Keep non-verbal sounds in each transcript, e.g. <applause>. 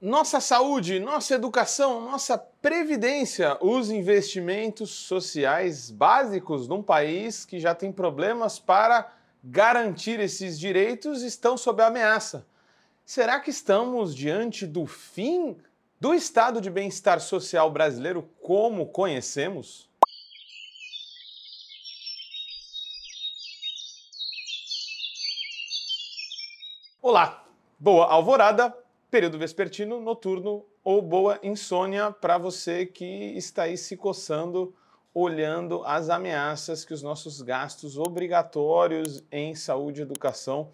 nossa saúde, nossa educação, nossa previdência, os investimentos sociais básicos num país que já tem problemas para garantir esses direitos estão sob ameaça. Será que estamos diante do fim do estado de bem-estar social brasileiro como conhecemos? Olá, boa alvorada, período vespertino, noturno ou boa insônia para você que está aí se coçando, olhando as ameaças que os nossos gastos obrigatórios em saúde e educação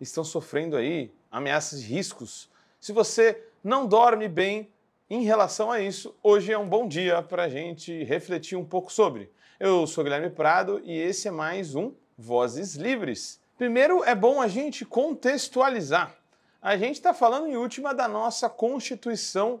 estão sofrendo aí, ameaças e riscos. Se você não dorme bem em relação a isso, hoje é um bom dia para a gente refletir um pouco sobre. Eu sou Guilherme Prado e esse é mais um Vozes Livres. Primeiro, é bom a gente contextualizar a gente está falando em última da nossa Constituição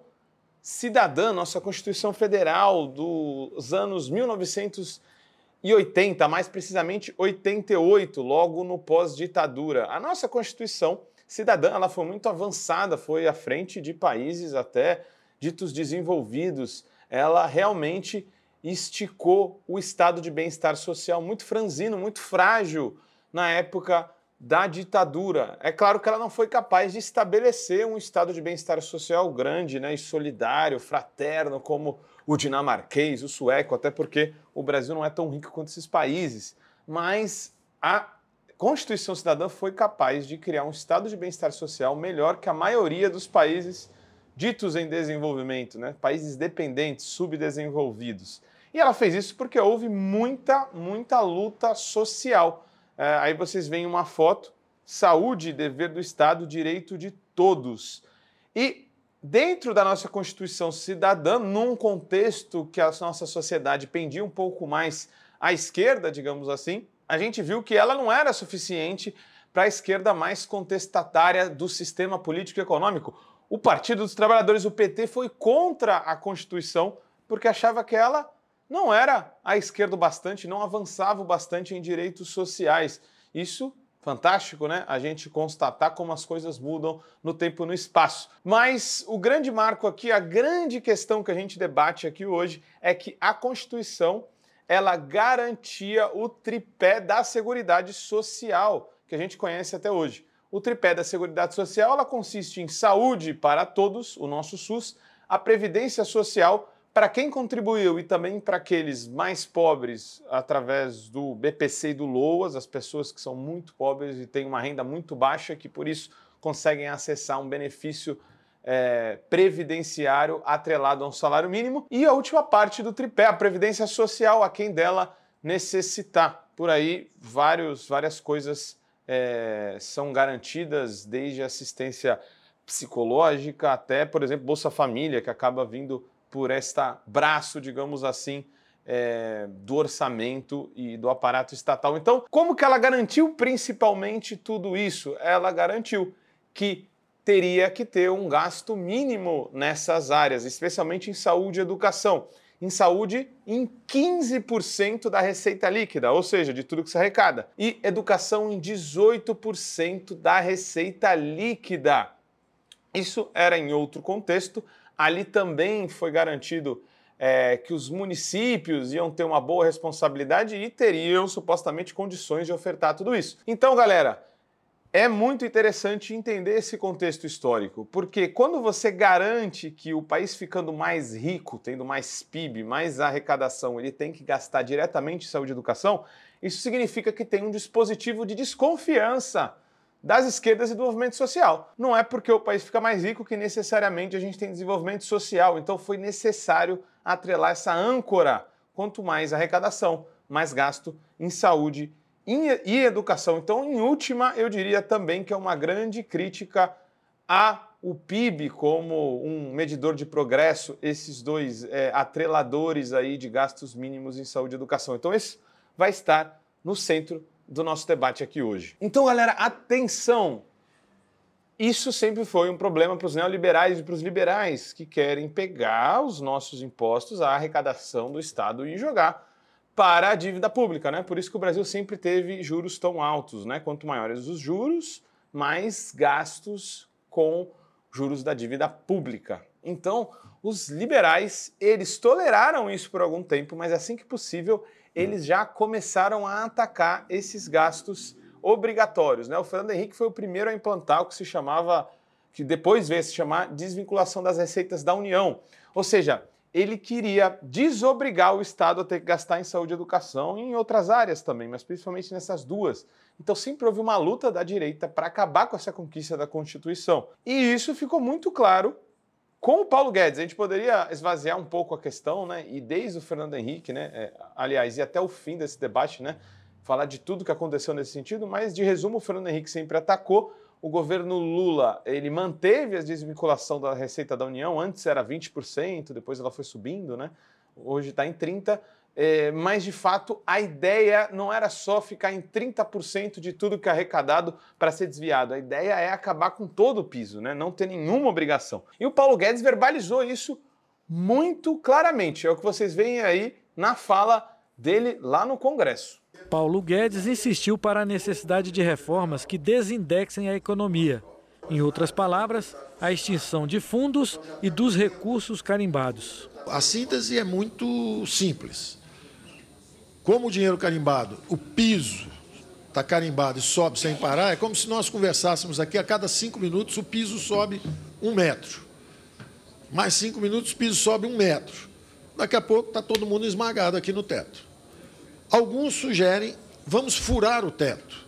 cidadã, nossa Constituição Federal dos anos 1980, mais precisamente 88, logo no pós-ditadura. A nossa Constituição cidadã ela foi muito avançada, foi à frente de países até ditos desenvolvidos. Ela realmente esticou o estado de bem-estar social muito franzino, muito frágil na época da ditadura. É claro que ela não foi capaz de estabelecer um estado de bem-estar social grande né, e solidário, fraterno, como o dinamarquês, o sueco, até porque o Brasil não é tão rico quanto esses países. Mas a Constituição Cidadã foi capaz de criar um estado de bem-estar social melhor que a maioria dos países ditos em desenvolvimento, né? países dependentes, subdesenvolvidos. E ela fez isso porque houve muita, muita luta social aí vocês veem uma foto: saúde, dever do Estado, direito de todos. E dentro da nossa Constituição cidadã, num contexto que a nossa sociedade pendia um pouco mais à esquerda, digamos assim, a gente viu que ela não era suficiente para a esquerda mais contestatária do sistema político e econômico. O Partido dos Trabalhadores, o PT, foi contra a Constituição porque achava que ela não era à esquerda bastante, não avançava bastante em direitos sociais. Isso fantástico, né? A gente constatar como as coisas mudam no tempo e no espaço. Mas o grande marco aqui, a grande questão que a gente debate aqui hoje é que a Constituição ela garantia o tripé da Seguridade Social que a gente conhece até hoje. O tripé da Seguridade Social ela consiste em saúde para todos, o nosso SUS, a previdência social para quem contribuiu e também para aqueles mais pobres através do BPC e do LOAS, as pessoas que são muito pobres e têm uma renda muito baixa, que por isso conseguem acessar um benefício é, previdenciário atrelado a um salário mínimo. E a última parte do tripé, a previdência social, a quem dela necessitar. Por aí, vários, várias coisas é, são garantidas, desde assistência psicológica até, por exemplo, Bolsa Família, que acaba vindo por esta braço, digamos assim, é, do orçamento e do aparato estatal. Então, como que ela garantiu principalmente tudo isso? Ela garantiu que teria que ter um gasto mínimo nessas áreas, especialmente em saúde e educação. Em saúde, em 15% da receita líquida, ou seja, de tudo que se arrecada. E educação em 18% da receita líquida. Isso era em outro contexto, ali também foi garantido é, que os municípios iam ter uma boa responsabilidade e teriam supostamente condições de ofertar tudo isso. Então, galera, é muito interessante entender esse contexto histórico, porque quando você garante que o país ficando mais rico, tendo mais PIB, mais arrecadação, ele tem que gastar diretamente em saúde e educação, isso significa que tem um dispositivo de desconfiança das esquerdas e do movimento social. Não é porque o país fica mais rico que necessariamente a gente tem desenvolvimento social. Então foi necessário atrelar essa âncora. Quanto mais arrecadação, mais gasto em saúde e educação. Então, em última, eu diria também que é uma grande crítica a o PIB como um medidor de progresso, esses dois é, atreladores aí de gastos mínimos em saúde e educação. Então, esse vai estar no centro do nosso debate aqui hoje. Então, galera, atenção! Isso sempre foi um problema para os neoliberais e para os liberais que querem pegar os nossos impostos, a arrecadação do Estado e jogar para a dívida pública, né? Por isso que o Brasil sempre teve juros tão altos, né? Quanto maiores os juros, mais gastos com juros da dívida pública. Então, os liberais, eles toleraram isso por algum tempo, mas assim que possível, eles já começaram a atacar esses gastos obrigatórios. Né? O Fernando Henrique foi o primeiro a implantar o que se chamava, que depois veio se chamar desvinculação das receitas da União. Ou seja, ele queria desobrigar o Estado a ter que gastar em saúde e educação e em outras áreas também, mas principalmente nessas duas. Então sempre houve uma luta da direita para acabar com essa conquista da Constituição. E isso ficou muito claro com o Paulo Guedes. A gente poderia esvaziar um pouco a questão, né? E desde o Fernando Henrique, né? É, aliás, e até o fim desse debate, né? Falar de tudo que aconteceu nesse sentido, mas de resumo, o Fernando Henrique sempre atacou o governo Lula ele manteve a desvinculação da receita da União, antes era 20%, depois ela foi subindo, né? hoje está em 30%, é, mas de fato a ideia não era só ficar em 30% de tudo que é arrecadado para ser desviado, a ideia é acabar com todo o piso, né? não ter nenhuma obrigação. E o Paulo Guedes verbalizou isso muito claramente, é o que vocês veem aí na fala dele lá no Congresso. Paulo Guedes insistiu para a necessidade de reformas que desindexem a economia. Em outras palavras, a extinção de fundos e dos recursos carimbados. A síntese é muito simples. Como o dinheiro carimbado, o piso está carimbado e sobe sem parar, é como se nós conversássemos aqui, a cada cinco minutos o piso sobe um metro. Mais cinco minutos o piso sobe um metro. Daqui a pouco está todo mundo esmagado aqui no teto. Alguns sugerem, vamos furar o teto.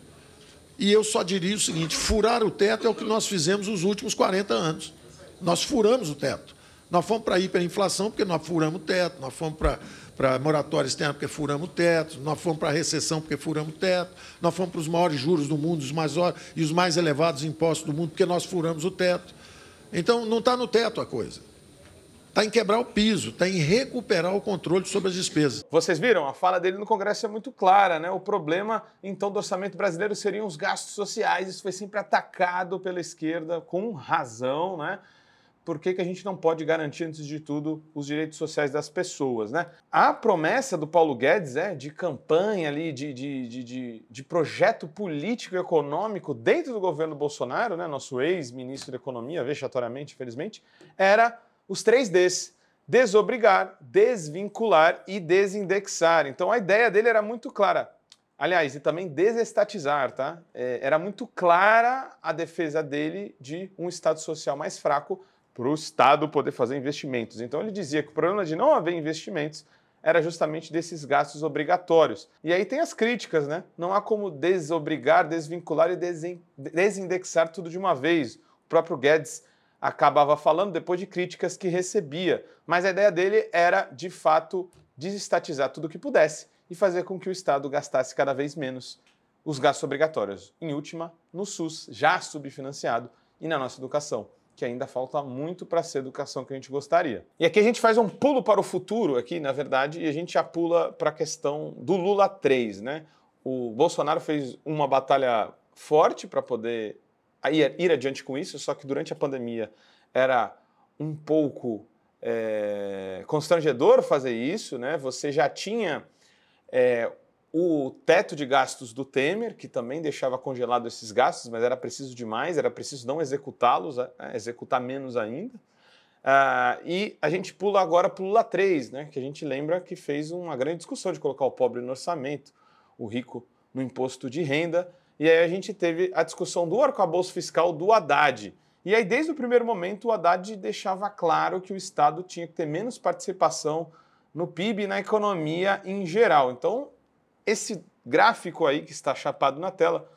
E eu só diria o seguinte: furar o teto é o que nós fizemos nos últimos 40 anos. Nós furamos o teto. Nós fomos para a hiperinflação porque nós furamos o teto, nós fomos para, para moratória externa porque furamos o teto, nós fomos para a recessão porque furamos o teto, nós fomos para os maiores juros do mundo os mais, e os mais elevados impostos do mundo porque nós furamos o teto. Então, não está no teto a coisa está em quebrar o piso, está em recuperar o controle sobre as despesas. Vocês viram? A fala dele no Congresso é muito clara, né? O problema, então, do orçamento brasileiro seriam os gastos sociais. Isso foi sempre atacado pela esquerda, com razão, né? Por que, que a gente não pode garantir, antes de tudo, os direitos sociais das pessoas, né? A promessa do Paulo Guedes é de campanha ali, de, de, de, de, de projeto político e econômico dentro do governo Bolsonaro, né? Nosso ex-ministro da Economia, vexatoriamente, infelizmente, era os três Ds: desobrigar, desvincular e desindexar. Então a ideia dele era muito clara. Aliás, e também desestatizar, tá? É, era muito clara a defesa dele de um Estado social mais fraco para o Estado poder fazer investimentos. Então ele dizia que o problema de não haver investimentos era justamente desses gastos obrigatórios. E aí tem as críticas, né? Não há como desobrigar, desvincular e desindexar tudo de uma vez. O próprio Guedes acabava falando depois de críticas que recebia. Mas a ideia dele era, de fato, desestatizar tudo o que pudesse e fazer com que o Estado gastasse cada vez menos os gastos obrigatórios. Em última, no SUS, já subfinanciado, e na nossa educação, que ainda falta muito para ser a educação que a gente gostaria. E aqui a gente faz um pulo para o futuro, aqui, na verdade, e a gente já pula para a questão do Lula 3, né? O Bolsonaro fez uma batalha forte para poder ir, adiante com isso, só que durante a pandemia era um pouco é, constrangedor fazer isso, né? Você já tinha é, o teto de gastos do Temer, que também deixava congelado esses gastos, mas era preciso demais, era preciso não executá-los, executar menos ainda. Ah, e a gente pula agora para o Lula 3, né, que a gente lembra que fez uma grande discussão de colocar o pobre no orçamento, o rico no imposto de renda, e aí a gente teve a discussão do arcabouço fiscal do Haddad. E aí, desde o primeiro momento, o Haddad deixava claro que o Estado tinha que ter menos participação no PIB e na economia em geral. Então, esse gráfico aí que está chapado na tela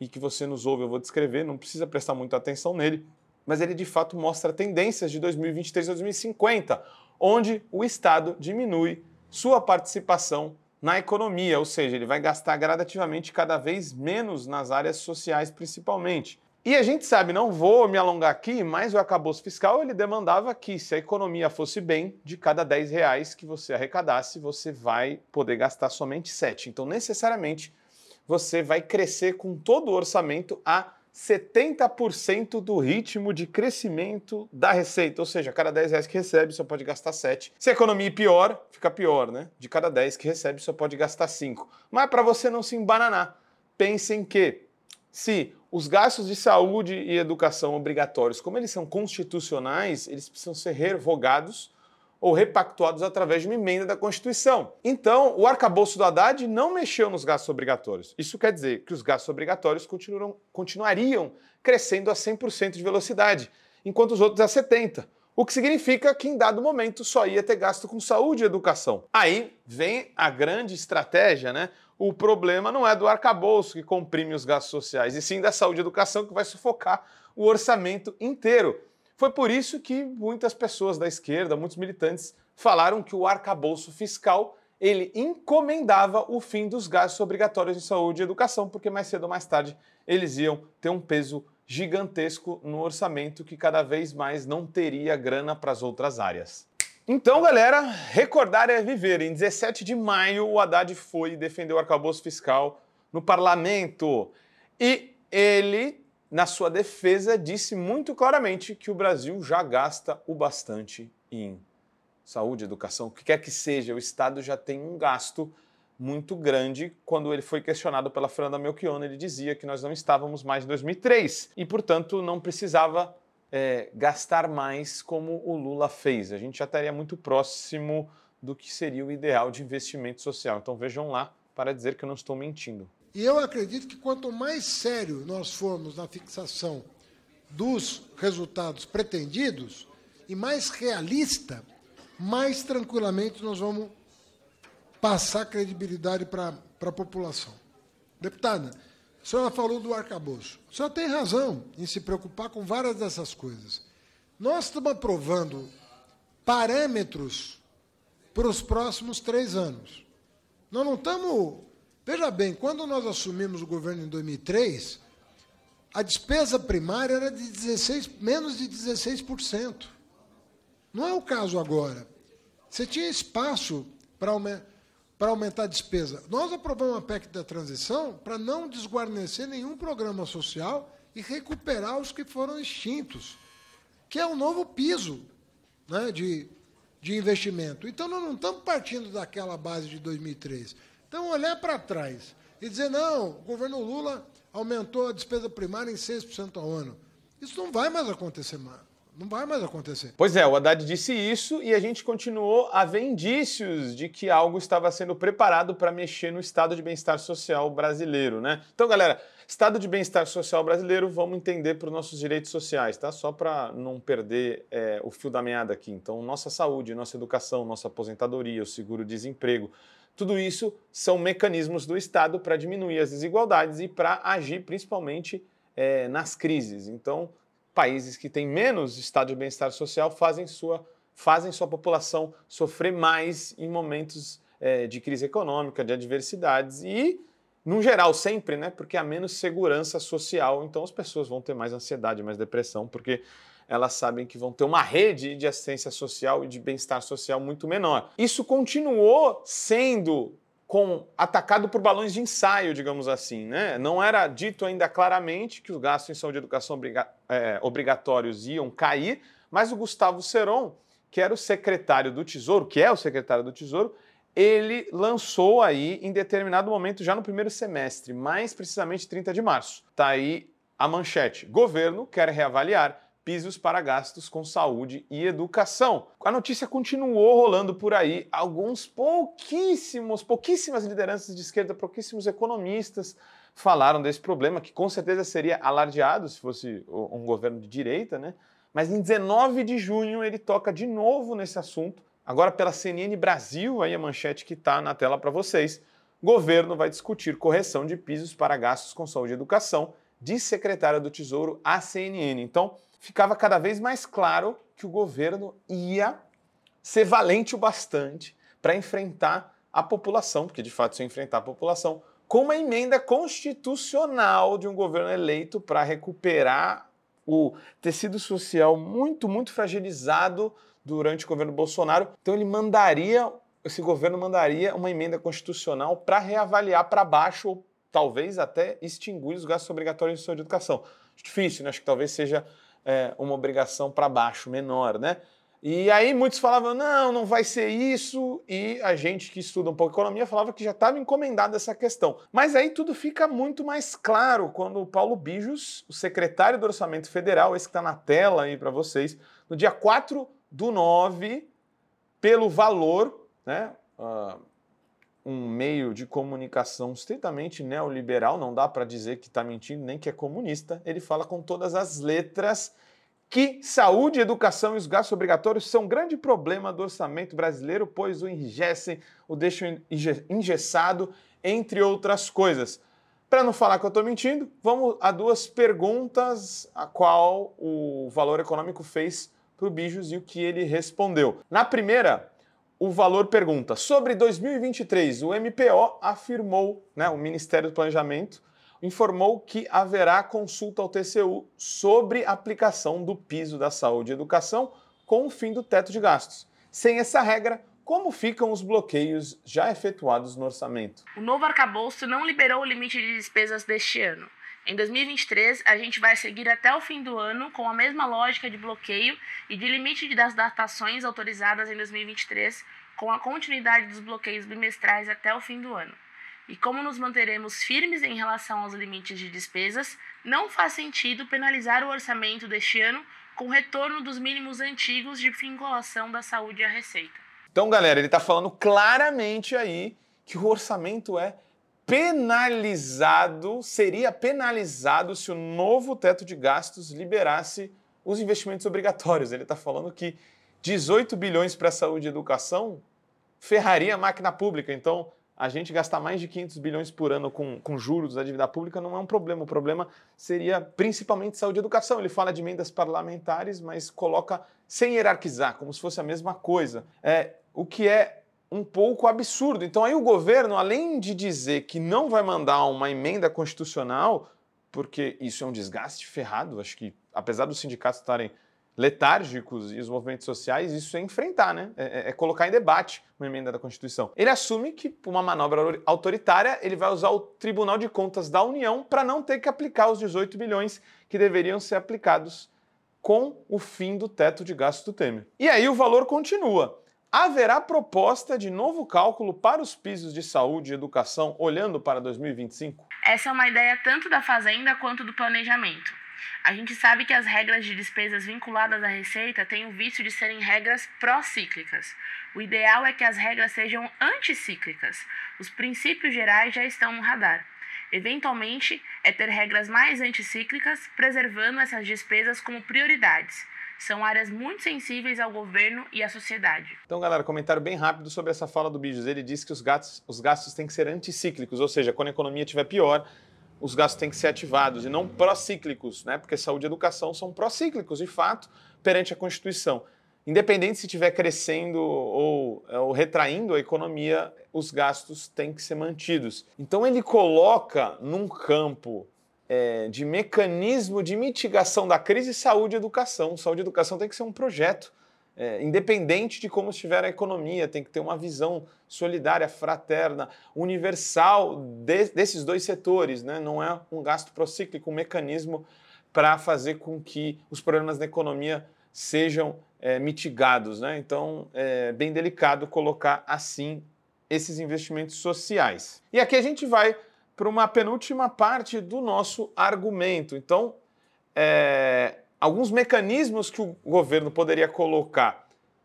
e que você nos ouve, eu vou descrever, não precisa prestar muita atenção nele, mas ele de fato mostra tendências de 2023 a 2050, onde o Estado diminui sua participação na economia, ou seja, ele vai gastar gradativamente cada vez menos nas áreas sociais principalmente. E a gente sabe, não vou me alongar aqui, mas o acabouço fiscal ele demandava que se a economia fosse bem, de cada 10 reais que você arrecadasse, você vai poder gastar somente 7. Então, necessariamente, você vai crescer com todo o orçamento a 70% do ritmo de crescimento da receita, ou seja, cada 10 reais que recebe, só pode gastar 7. Se a economia pior, fica pior, né? De cada 10 que recebe, só pode gastar 5. Mas para você não se embananar, pensem que se os gastos de saúde e educação obrigatórios, como eles são constitucionais, eles precisam ser revogados ou repactuados através de uma emenda da Constituição. Então, o arcabouço do Haddad não mexeu nos gastos obrigatórios. Isso quer dizer que os gastos obrigatórios continuariam crescendo a 100% de velocidade, enquanto os outros a 70%. O que significa que em dado momento só ia ter gasto com saúde e educação. Aí vem a grande estratégia, né? O problema não é do arcabouço que comprime os gastos sociais, e sim da saúde e educação que vai sufocar o orçamento inteiro. Foi por isso que muitas pessoas da esquerda, muitos militantes, falaram que o arcabouço fiscal ele encomendava o fim dos gastos obrigatórios de saúde e educação, porque mais cedo ou mais tarde eles iam ter um peso gigantesco no orçamento que cada vez mais não teria grana para as outras áreas. Então, galera, recordar é viver. Em 17 de maio, o Haddad foi defender o arcabouço fiscal no parlamento. E ele, na sua defesa, disse muito claramente que o Brasil já gasta o bastante em saúde, educação, o que quer que seja, o Estado já tem um gasto muito grande. Quando ele foi questionado pela Fernanda Melchiona, ele dizia que nós não estávamos mais em 2003 e, portanto, não precisava é, gastar mais como o Lula fez. A gente já estaria muito próximo do que seria o ideal de investimento social. Então vejam lá para dizer que eu não estou mentindo. E eu acredito que quanto mais sério nós formos na fixação dos resultados pretendidos e mais realista, mais tranquilamente nós vamos passar credibilidade para a população. Deputada, a senhora falou do arcabouço. A senhora tem razão em se preocupar com várias dessas coisas. Nós estamos aprovando parâmetros para os próximos três anos. Nós não estamos. Veja bem, quando nós assumimos o governo em 2003, a despesa primária era de 16, menos de 16%. Não é o caso agora. Você tinha espaço para aumentar para aumentar a despesa. Nós aprovamos a PEC da transição para não desguarnecer nenhum programa social e recuperar os que foram extintos, que é o um novo piso né, de, de investimento. Então, nós não estamos partindo daquela base de 2003. Então, olhar para trás e dizer, não, o governo Lula aumentou a despesa primária em 6% ao ano. Isso não vai mais acontecer mais. Não vai mais acontecer. Pois é, o Haddad disse isso e a gente continuou a ver indícios de que algo estava sendo preparado para mexer no estado de bem-estar social brasileiro, né? Então, galera, estado de bem-estar social brasileiro, vamos entender para os nossos direitos sociais, tá? Só para não perder é, o fio da meada aqui. Então, nossa saúde, nossa educação, nossa aposentadoria, o seguro-desemprego, tudo isso são mecanismos do Estado para diminuir as desigualdades e para agir principalmente é, nas crises. Então, países que têm menos estado de bem-estar social fazem sua, fazem sua população sofrer mais em momentos é, de crise econômica, de adversidades e, no geral, sempre, né? Porque há menos segurança social, então as pessoas vão ter mais ansiedade, mais depressão, porque elas sabem que vão ter uma rede de assistência social e de bem-estar social muito menor. Isso continuou sendo com atacado por balões de ensaio, digamos assim. Né? Não era dito ainda claramente que os gastos em saúde e educação obriga é, obrigatórios iam cair, mas o Gustavo Seron, que era o secretário do Tesouro, que é o secretário do Tesouro, ele lançou aí em determinado momento, já no primeiro semestre, mais precisamente 30 de março. Está aí a manchete. Governo quer reavaliar pisos para gastos com saúde e educação. A notícia continuou rolando por aí. Alguns pouquíssimos, pouquíssimas lideranças de esquerda, pouquíssimos economistas falaram desse problema, que com certeza seria alardeado se fosse um governo de direita, né? Mas em 19 de junho ele toca de novo nesse assunto, agora pela CNN Brasil, aí a manchete que está na tela para vocês. Governo vai discutir correção de pisos para gastos com saúde e educação, diz secretária do Tesouro à CNN. Então, ficava cada vez mais claro que o governo ia ser valente o bastante para enfrentar a população, porque de fato se enfrentar a população, com uma emenda constitucional de um governo eleito para recuperar o tecido social muito, muito fragilizado durante o governo Bolsonaro. Então ele mandaria, esse governo mandaria uma emenda constitucional para reavaliar para baixo ou talvez até extinguir os gastos obrigatórios de educação. Difícil, né? Acho que talvez seja é, uma obrigação para baixo, menor, né? E aí muitos falavam, não, não vai ser isso, e a gente que estuda um pouco economia falava que já estava encomendada essa questão. Mas aí tudo fica muito mais claro quando o Paulo Bijos, o secretário do Orçamento Federal, esse que está na tela aí para vocês, no dia 4 do 9, pelo valor, né, uh, um meio de comunicação estritamente neoliberal, não dá para dizer que está mentindo nem que é comunista, ele fala com todas as letras que saúde, educação e os gastos obrigatórios são um grande problema do orçamento brasileiro, pois o enrijecem, o deixam engessado, entre outras coisas. Para não falar que eu estou mentindo, vamos a duas perguntas a qual o Valor Econômico fez para o Bijos e o que ele respondeu. Na primeira, o Valor pergunta: sobre 2023, o MPO afirmou, né, o Ministério do Planejamento, informou que haverá consulta ao TCU sobre aplicação do piso da saúde e educação com o fim do teto de gastos. Sem essa regra, como ficam os bloqueios já efetuados no orçamento? O novo arcabouço não liberou o limite de despesas deste ano. Em 2023, a gente vai seguir até o fim do ano com a mesma lógica de bloqueio e de limite das datações autorizadas em 2023, com a continuidade dos bloqueios bimestrais até o fim do ano e como nos manteremos firmes em relação aos limites de despesas, não faz sentido penalizar o orçamento deste ano com retorno dos mínimos antigos de vinculação da saúde à receita. Então, galera, ele está falando claramente aí que o orçamento é penalizado, seria penalizado se o novo teto de gastos liberasse os investimentos obrigatórios. Ele está falando que 18 bilhões para saúde e educação ferraria a máquina pública. Então, a gente gastar mais de 500 bilhões por ano com, com juros da dívida pública não é um problema. O problema seria principalmente saúde e educação. Ele fala de emendas parlamentares, mas coloca sem hierarquizar, como se fosse a mesma coisa. É, o que é um pouco absurdo. Então aí o governo, além de dizer que não vai mandar uma emenda constitucional, porque isso é um desgaste ferrado, acho que apesar dos sindicatos estarem letárgicos e os movimentos sociais, isso é enfrentar, né? É, é, é, colocar em debate uma emenda da Constituição. Ele assume que, por uma manobra autoritária, ele vai usar o Tribunal de Contas da União para não ter que aplicar os 18 bilhões que deveriam ser aplicados com o fim do teto de gastos do Temer. E aí o valor continua. Haverá proposta de novo cálculo para os pisos de saúde e educação olhando para 2025? Essa é uma ideia tanto da Fazenda quanto do planejamento. A gente sabe que as regras de despesas vinculadas à receita têm o vício de serem regras pró-cíclicas. O ideal é que as regras sejam anticíclicas. Os princípios gerais já estão no radar. Eventualmente, é ter regras mais anticíclicas, preservando essas despesas como prioridades. São áreas muito sensíveis ao governo e à sociedade. Então, galera, comentário bem rápido sobre essa fala do Bijos. Ele disse que os gastos, os gastos têm que ser anticíclicos, ou seja, quando a economia estiver pior, os gastos têm que ser ativados e não procíclicos, né? porque saúde e educação são procíclicos, de fato, perante a Constituição. Independente se estiver crescendo ou, ou, retraindo a economia, os gastos têm que ser mantidos. Então ele coloca num campo é, de mecanismo de mitigação da crise saúde e educação. Saúde e educação tem que ser um projeto é, independente de como estiver a economia, tem que ter uma visão solidária, fraterna, universal de, desses dois setores. Né? Não é um gasto procíclico, um mecanismo para fazer com que os problemas da economia sejam é, mitigados. Né? Então, é bem delicado colocar assim esses investimentos sociais. E aqui a gente vai para uma penúltima parte do nosso argumento. Então, é, alguns mecanismos que o governo poderia colocar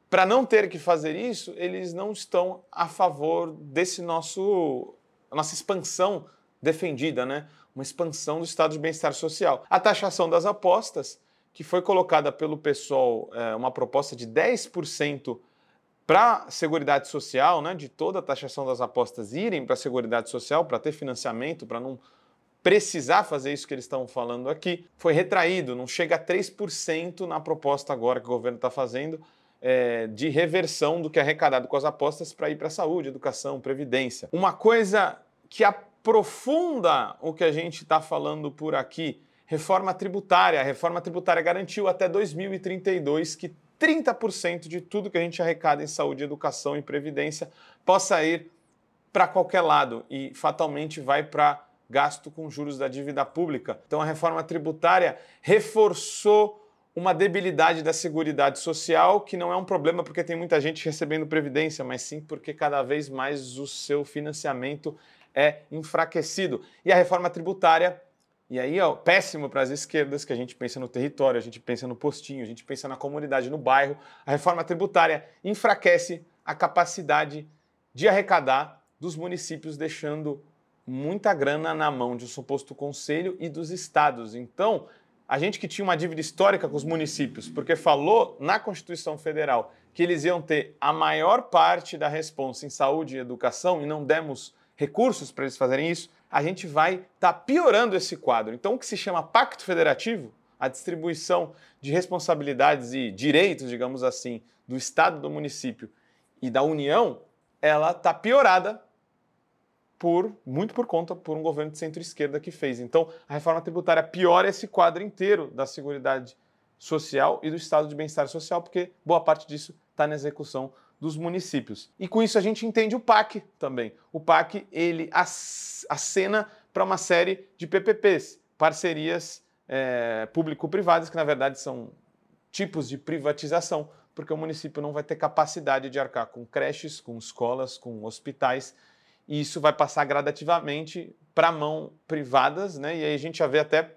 para não ter que fazer isso, eles não estão a favor desse nosso nossa expansão defendida, né? Uma expansão do estado de bem-estar social. A taxação das apostas, que foi colocada pelo pessoal, é, uma proposta de 10% para a Seguridade Social, né, de toda a taxação das apostas irem para a Seguridade Social, para ter financiamento, para não precisar fazer isso que eles estão falando aqui, foi retraído, não chega a 3% na proposta agora que o governo está fazendo é, de reversão do que é arrecadado com as apostas para ir para saúde, educação, previdência. Uma coisa que aprofunda o que a gente está falando por aqui, reforma tributária. A reforma tributária garantiu até 2032 que 30% de tudo que a gente arrecada em saúde, educação e previdência possa ir para qualquer lado e fatalmente vai para gasto com juros da dívida pública. Então a reforma tributária reforçou uma debilidade da Seguridade Social, que não é um problema porque tem muita gente recebendo previdência, mas sim porque cada vez mais o seu financiamento é enfraquecido. E a reforma tributária, e aí é péssimo para as esquerdas, que a gente pensa no território, a gente pensa no postinho, a gente pensa na comunidade, no bairro. A reforma tributária enfraquece a capacidade de arrecadar dos municípios, deixando muita grana na mão de um suposto conselho e dos estados. Então, a gente que tinha uma dívida histórica com os municípios, porque falou na Constituição Federal que eles iam ter a maior parte da responsa em saúde e educação e não demos recursos para eles fazerem isso, a gente vai estar tá piorando esse quadro. Então, o que se chama Pacto Federativo, a distribuição de responsabilidades e direitos, digamos assim, do Estado, do município e da União, ela está piorada por muito por conta por um governo de centro-esquerda que fez. Então, a reforma tributária piora esse quadro inteiro da Seguridade Social e do Estado de Bem-Estar Social, porque boa parte disso está na execução dos municípios. E com isso a gente entende o PAC também. O PAC ele acena para uma série de PPPs, parcerias é, público-privadas, que na verdade são tipos de privatização, porque o município não vai ter capacidade de arcar com creches, com escolas, com hospitais e isso vai passar gradativamente para mão privadas, né? E aí a gente já vê até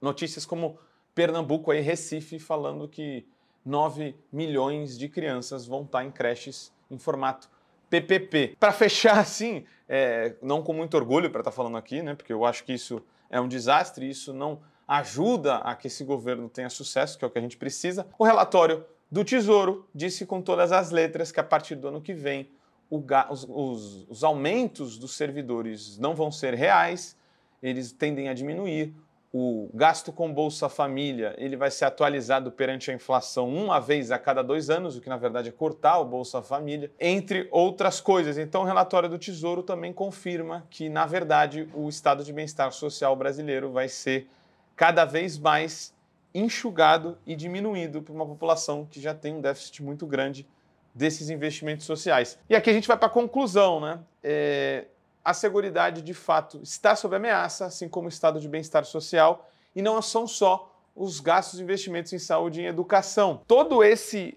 notícias como Pernambuco aí, Recife, falando que 9 milhões de crianças vão estar em creches em formato PPP. Para fechar <laughs> assim, é, não com muito orgulho para estar tá falando aqui, né? Porque eu acho que isso é um desastre, isso não ajuda a que esse governo tenha sucesso, que é o que a gente precisa. O relatório do Tesouro disse com todas as letras que a partir do ano que vem os, os, os aumentos dos servidores não vão ser reais, eles tendem a diminuir. O gasto com Bolsa Família ele vai ser atualizado perante a inflação uma vez a cada dois anos, o que na verdade é cortar o Bolsa Família, entre outras coisas. Então, o relatório do Tesouro também confirma que, na verdade, o estado de bem-estar social brasileiro vai ser cada vez mais enxugado e diminuído por uma população que já tem um déficit muito grande desses investimentos sociais. E aqui a gente vai para a conclusão, né? É, a Seguridade, de fato, está sob ameaça, assim como o estado de bem-estar social, e não são só os gastos e investimentos em saúde e em educação. Todo esse,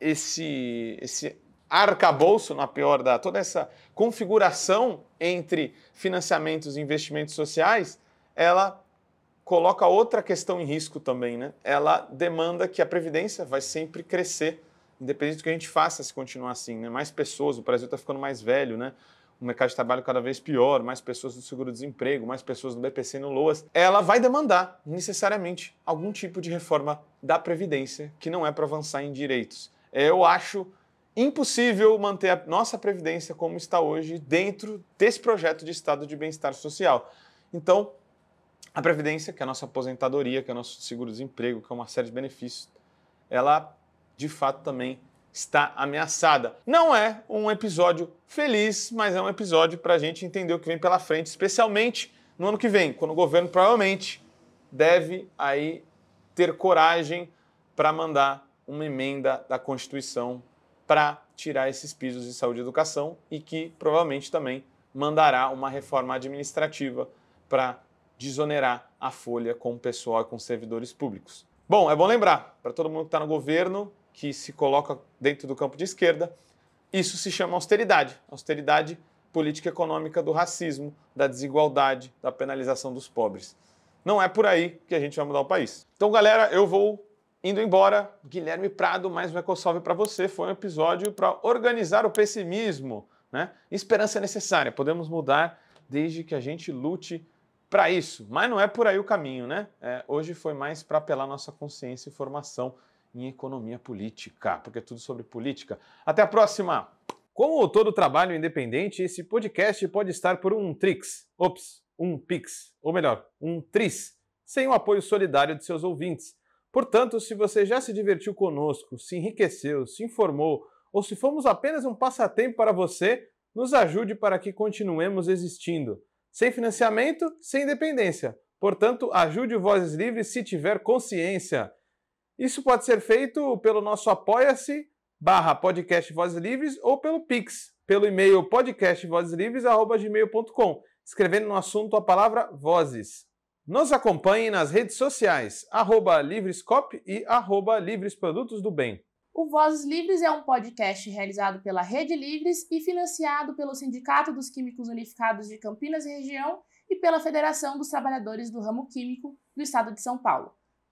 esse, esse arcabouço, na pior da, toda essa configuração entre financiamentos e investimentos sociais, ela coloca outra questão em risco também, né? Ela demanda que a previdência vai sempre crescer independente do que a gente faça se continuar assim, né? Mais pessoas, o Brasil está ficando mais velho, né? O mercado de trabalho cada vez pior, mais pessoas no seguro-desemprego, mais pessoas no BPC no LOAS, ela vai demandar necessariamente algum tipo de reforma da Previdência, que não é para avançar em direitos. Eu acho impossível manter a nossa Previdência como está hoje dentro desse projeto de Estado de Bem-Estar Social. Então, a Previdência, que é a nossa aposentadoria, que é o nosso seguro-desemprego, que é uma série de benefícios, ela de fato também está ameaçada. Não é um episódio feliz, mas é um episódio para a gente entender o que vem pela frente, especialmente no ano que vem, quando o governo provavelmente deve aí ter coragem para mandar uma emenda da Constituição para tirar esses pisos de saúde e educação e que provavelmente também mandará uma reforma administrativa para desonerar a folha com o pessoal e com servidores públicos. Bom, é bom lembrar para todo mundo que está no governo que se coloca dentro do campo de esquerda, isso se chama austeridade. Austeridade política econômica do racismo, da desigualdade, da penalização dos pobres. Não é por aí que a gente vai mudar o país. Então, galera, eu vou indo embora. Guilherme Prado, mais um EcoSolve para você. Foi um episódio para organizar o pessimismo. Né? Esperança é necessária. Podemos mudar desde que a gente lute para isso. Mas não é por aí o caminho, né? É, hoje foi mais para apelar nossa consciência e formação em economia política, porque é tudo sobre política. Até a próxima! Como todo trabalho independente, esse podcast pode estar por um Trix, ops, um Pix, ou melhor, um Tris, sem o apoio solidário de seus ouvintes. Portanto, se você já se divertiu conosco, se enriqueceu, se informou, ou se fomos apenas um passatempo para você, nos ajude para que continuemos existindo. Sem financiamento, sem independência. Portanto, ajude o Vozes Livres se tiver consciência. Isso pode ser feito pelo nosso apoia-se barra podcast Vozes Livres ou pelo Pix, pelo e-mail podcastvozeslivres.gmail.com, escrevendo no assunto a palavra vozes. Nos acompanhe nas redes sociais, arroba Livrescop e arroba Livres Produtos do Bem. O Vozes Livres é um podcast realizado pela Rede Livres e financiado pelo Sindicato dos Químicos Unificados de Campinas e Região e pela Federação dos Trabalhadores do Ramo Químico do Estado de São Paulo.